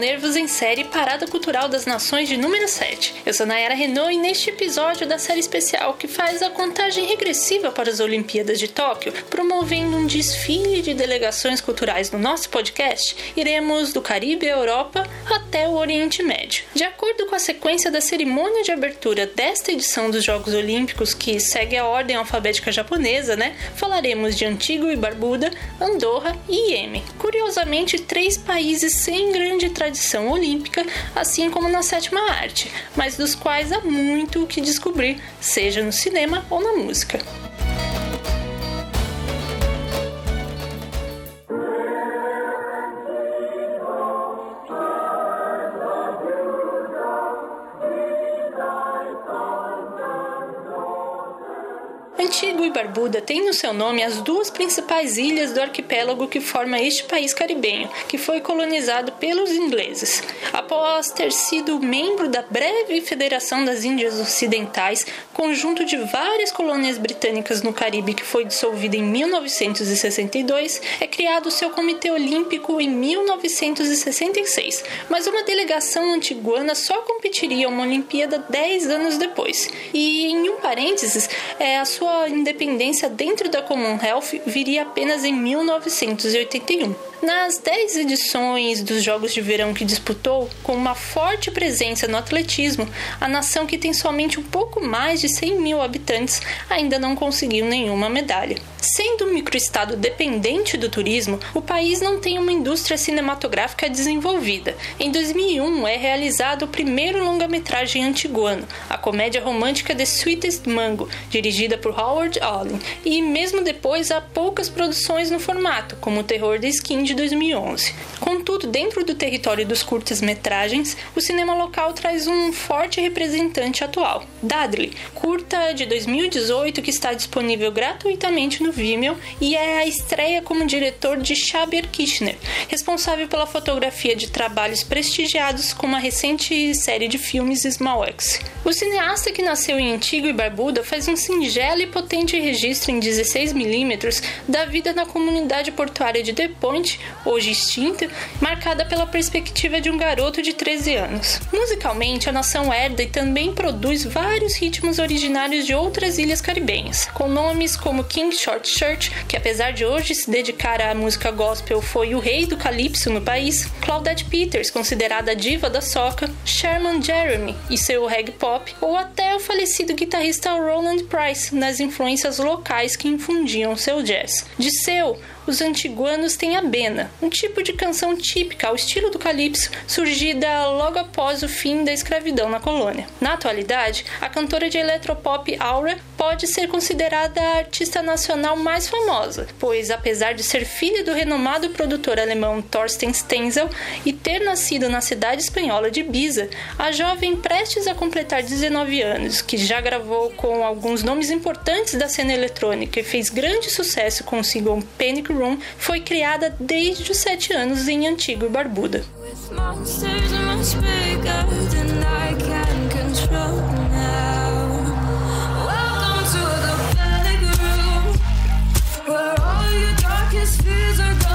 Nervos em série Parada Cultural das Nações de número 7. Eu sou Nayara Renault e neste episódio da série especial que faz a contagem regressiva para as Olimpíadas de Tóquio, promovendo um desfile de delegações culturais no nosso podcast, iremos do Caribe à Europa até o Oriente Médio. De acordo com a sequência da cerimônia de abertura desta edição dos Jogos Olímpicos, que segue a ordem alfabética japonesa, né? Falaremos de Antígua e Barbuda, Andorra e Iêmen. Curiosamente, três países sem grande tradição olímpica, assim como na sétima arte, mas dos quais há muito o que descobrir, seja no cinema ou na música. Barbuda têm no seu nome as duas principais ilhas do arquipélago que forma este país caribenho, que foi colonizado pelos ingleses. Após ter sido membro da breve Federação das Índias Ocidentais, conjunto de várias colônias britânicas no Caribe que foi dissolvida em 1962, é criado o seu Comitê Olímpico em 1966, mas uma delegação antiguana só competiria uma Olimpíada 10 anos depois. E em um parênteses, é a sua sua independência dentro da Commonwealth viria apenas em 1981. Nas 10 edições dos Jogos de Verão que disputou, com uma forte presença no atletismo, a nação que tem somente um pouco mais de 100 mil habitantes ainda não conseguiu nenhuma medalha. Sendo um microestado dependente do turismo, o país não tem uma indústria cinematográfica desenvolvida. Em 2001 é realizado o primeiro longa-metragem antiguano, a comédia romântica The Sweetest Mango, dirigida por Howard Allen, e mesmo depois há poucas produções no formato, como o Terror da Skin de 2011. Contudo, dentro do território dos curtas-metragens, o cinema local traz um forte representante atual, Dudley, curta de 2018 que está disponível gratuitamente no Vimeo e é a estreia como diretor de Xavier Kirchner, responsável pela fotografia de trabalhos prestigiados como a recente série de filmes Small X. O cineasta que nasceu em Antigo e Barbuda faz um singelo e potente registro em 16mm da vida na comunidade portuária de The Point hoje extinta, marcada pela perspectiva de um garoto de 13 anos. Musicalmente, a nação herda e também produz vários ritmos originários de outras ilhas caribenhas, com nomes como King Short Shirt, que apesar de hoje se dedicar à música gospel foi o rei do calypso no país, Claudette Peters, considerada diva da soca, Sherman Jeremy e seu reggae pop, ou até o falecido guitarrista Roland Price, nas influências locais que infundiam seu jazz. De seu, os antiguanos têm a bena, um tipo de canção típica ao estilo do calypso, surgida logo após o fim da escravidão na colônia. Na atualidade, a cantora de eletropop Aura pode ser considerada a artista nacional mais famosa, pois apesar de ser filha do renomado produtor alemão Thorsten Stenzel e ter nascido na cidade espanhola de Ibiza, a jovem prestes a completar 19 anos, que já gravou com alguns nomes importantes da cena eletrônica e fez grande sucesso com o single Panic Room foi criada desde os 7 anos em Antigua e Barbuda. da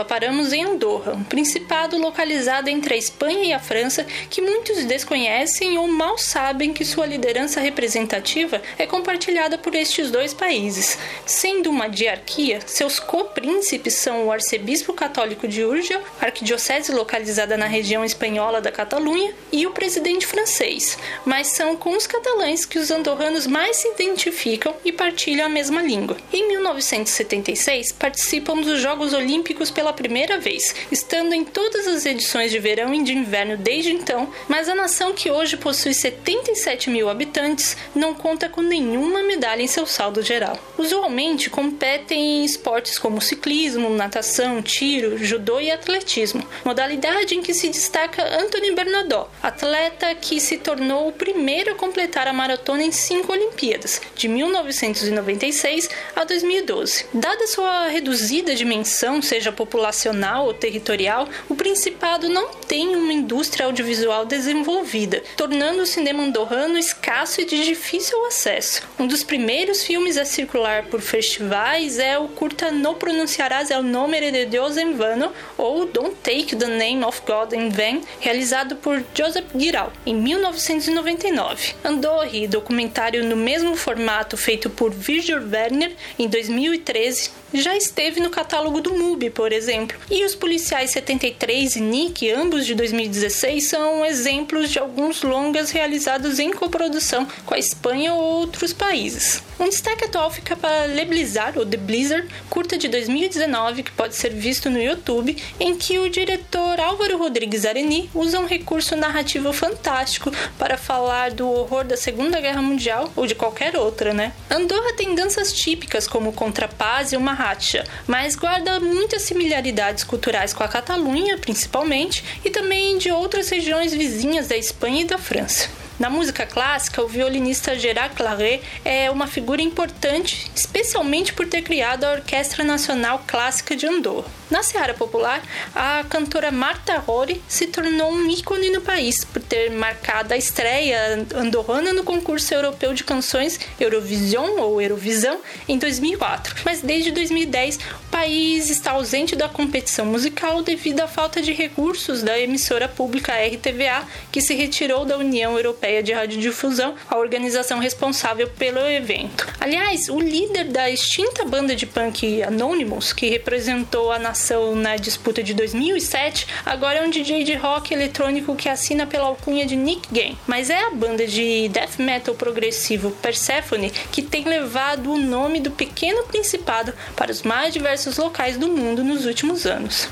Europa, paramos em Andorra, um principado localizado entre a Espanha e a França que muitos desconhecem ou mal sabem que sua liderança representativa é compartilhada por estes dois países. Sendo uma diarquia, seus copríncipes são o arcebispo católico de Urgel, arquidiocese localizada na região espanhola da Catalunha, e o presidente francês, mas são com os catalães que os andorranos mais se identificam e partilham a mesma língua. Em 1976, participam dos Jogos Olímpicos Olímpicos pela primeira vez, estando em todas as edições de verão e de inverno desde então, mas a nação que hoje possui 77 mil habitantes não conta com nenhuma medalha em seu saldo geral. Usualmente competem em esportes como ciclismo, natação, tiro, judô e atletismo, modalidade em que se destaca Anthony Bernardot, atleta que se tornou o primeiro a completar a maratona em cinco Olimpíadas, de 1996 a 2012. Dada sua reduzida dimensão, seja seja populacional ou territorial, o Principado não tem uma indústria audiovisual desenvolvida, tornando o cinema andorrano escasso e de difícil acesso. Um dos primeiros filmes a circular por festivais é o curta No Pronunciarás el Nombre de Deus en Vano, ou Don't Take the Name of God in Vain, realizado por Joseph Giral, em 1999. Andorri, documentário no mesmo formato feito por Virgil Werner, em 2013, já esteve no catálogo do MUBI, por exemplo. E os Policiais 73 e Nick, ambos de 2016, são exemplos de alguns longas realizados em coprodução com a Espanha ou outros países. Um destaque atual fica para Le Blizzard, ou The Blizzard, curta de 2019, que pode ser visto no YouTube, em que o diretor Álvaro Rodrigues Areni usa um recurso narrativo fantástico para falar do horror da Segunda Guerra Mundial ou de qualquer outra, né? Andorra tem danças típicas como o contrapaz e o marracha, mas guarda muitas similaridades culturais com a Catalunha, principalmente, e também de outras regiões vizinhas da Espanha e da França. Na música clássica, o violinista Gerard Claret é uma figura importante, especialmente por ter criado a Orquestra Nacional Clássica de Andorra. Na seara popular, a cantora Marta Rory se tornou um ícone no país por ter marcado a estreia andorrana no concurso europeu de canções Eurovision ou Eurovisão em 2004. Mas desde 2010, o país está ausente da competição musical devido à falta de recursos da emissora pública RTVA, que se retirou da União Europeia de Radiodifusão, a organização responsável pelo evento. Aliás, o líder da extinta banda de punk Anonymous, que representou a nação na disputa de 2007, agora é um DJ de rock eletrônico que assina pela alcunha de Nick Game. Mas é a banda de death metal progressivo Persephone que tem levado o nome do pequeno principado para os mais diversos locais do mundo nos últimos anos.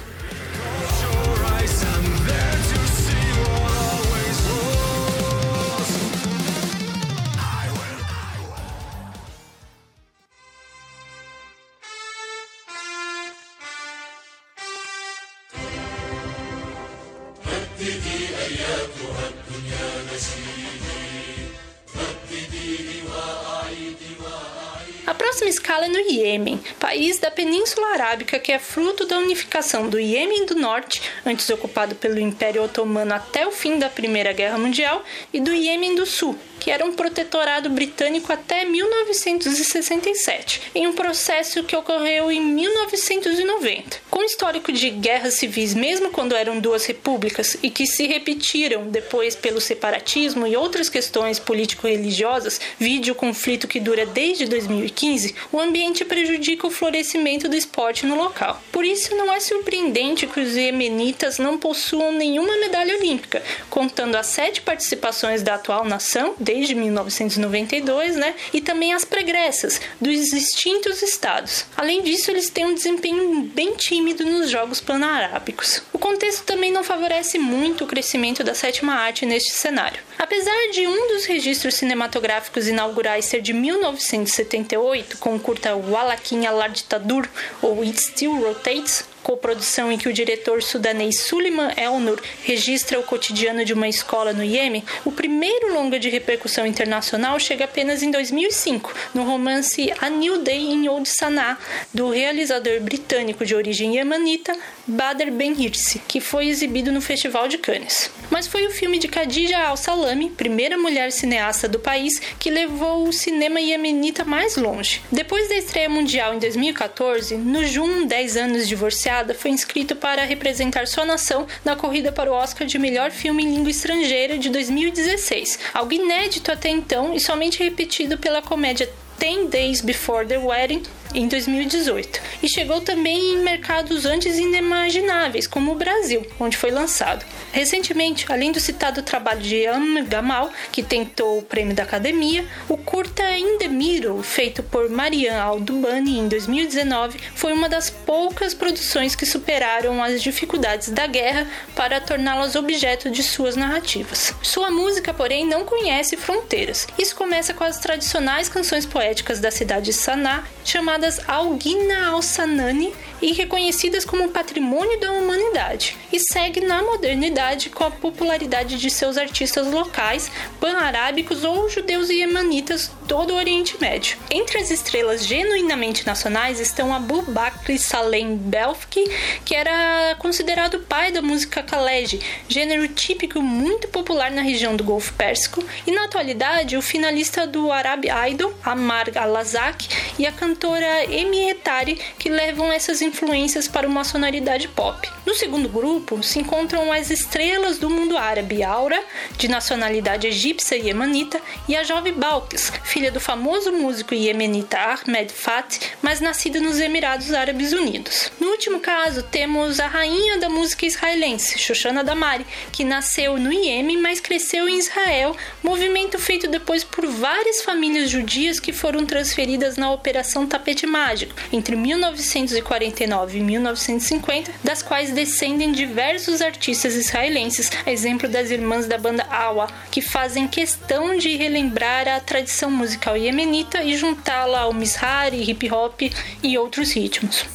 A próxima escala é no Iêmen, país da Península Arábica que é fruto da unificação do Iêmen do Norte, antes ocupado pelo Império Otomano até o fim da Primeira Guerra Mundial, e do Iêmen do Sul, que era um protetorado britânico até 1967, em um processo que ocorreu em 1990. Com histórico de guerras civis, mesmo quando eram duas repúblicas, e que se repetiram depois pelo separatismo e outras questões político-religiosas, vide o conflito que dura desde 2015, o ambiente prejudica o florescimento do esporte no local. Por isso, não é surpreendente que os iemenitas não possuam nenhuma medalha olímpica, contando as sete participações da atual nação, desde 1992, né? E também as pregressas dos extintos estados. Além disso, eles têm um desempenho bem tímido nos Jogos Pan-Arábicos. O contexto também não favorece muito o crescimento da sétima arte neste cenário. Apesar de um dos registros cinematográficos inaugurais ser de 1978, com o curta Walakin Alarditadur ou It Still Rotates, coprodução em que o diretor sudanês Suleiman Elnur registra o cotidiano de uma escola no Iêmen, o primeiro longa de repercussão internacional chega apenas em 2005, no romance A New Day in Old Sanaa, do realizador britânico de origem iemanita Bader Ben Hirsi, que foi exibido no Festival de Cannes. Mas foi o filme de Khadija Al-Salami, primeira mulher cineasta do país, que levou o cinema iemenita mais longe. Depois da estreia mundial em 2014, Nujum, 10 anos divorciado, foi inscrito para representar sua nação na corrida para o Oscar de melhor filme em língua estrangeira de 2016, algo inédito até então e somente repetido pela comédia Ten Days Before the Wedding, em 2018, e chegou também em mercados antes inimagináveis, como o Brasil, onde foi lançado. Recentemente, além do citado trabalho de Am Gamal, que tentou o prêmio da Academia, o curta In the Middle, feito por Marianne Aldubani em 2019, foi uma das poucas produções que superaram as dificuldades da guerra para torná-las objeto de suas narrativas. Sua música, porém, não conhece fronteiras. Isso começa com as tradicionais canções poéticas da cidade de Sanaa, chamadas chamadas Algina al-Sanani e reconhecidas como patrimônio da humanidade, e segue na modernidade com a popularidade de seus artistas locais, pan-arábicos ou judeus e yemenitas todo o Oriente Médio. Entre as estrelas genuinamente nacionais estão Abu Bakr Salem Belfki, que era considerado o pai da música Khaled, gênero típico muito popular na região do Golfo Pérsico, e na atualidade o finalista do Arab Idol, Amar Al-Azak, e a cantora Emi Etari, que levam essas influências para uma sonoridade pop. No segundo grupo se encontram as estrelas do mundo árabe Aura, de nacionalidade egípcia e yemanita, e a jovem Balkis, filha do famoso músico iemenita Ahmed Fat, mas nascida nos Emirados Árabes Unidos. No último caso, temos a rainha da música israelense, Shoshana Damari, que nasceu no Iêmen, mas cresceu em Israel, movimento feito depois por várias famílias judias que foram transferidas na Operação Tapete Mágico entre 1949 e 1950, das quais descendem diversos artistas israelenses, exemplo das irmãs da banda Awa, que fazem questão de relembrar a tradição musical iemenita e juntá-la ao mishari, hip hop e outros ritmos.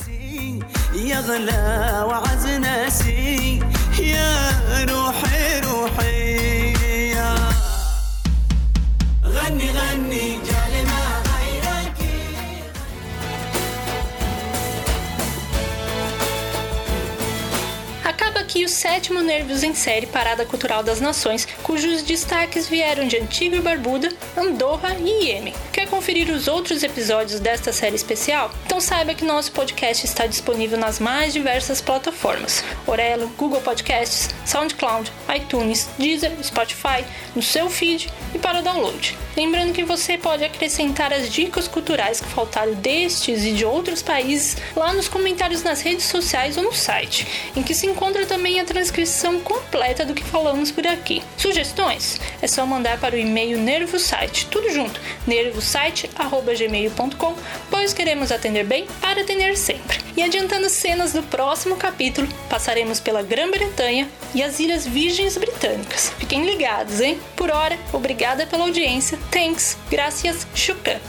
غني غني aqui o sétimo Nervos em Série Parada Cultural das Nações, cujos destaques vieram de Antigua e Barbuda, Andorra e Iêmen. Quer conferir os outros episódios desta série especial? Então saiba que nosso podcast está disponível nas mais diversas plataformas: Orelo, Google Podcasts, SoundCloud, iTunes, Deezer, Spotify, no seu feed e para download. Lembrando que você pode acrescentar as dicas culturais que faltaram destes e de outros países lá nos comentários nas redes sociais ou no site, em que se encontra também também a transcrição completa do que falamos por aqui. Sugestões? É só mandar para o e-mail nervosite, tudo junto, nervosite@gmail.com, pois queremos atender bem para atender sempre. E adiantando cenas do próximo capítulo, passaremos pela Grã-Bretanha e as Ilhas Virgens Britânicas. Fiquem ligados, hein? Por hora, obrigada pela audiência. Thanks, gracias, shukran.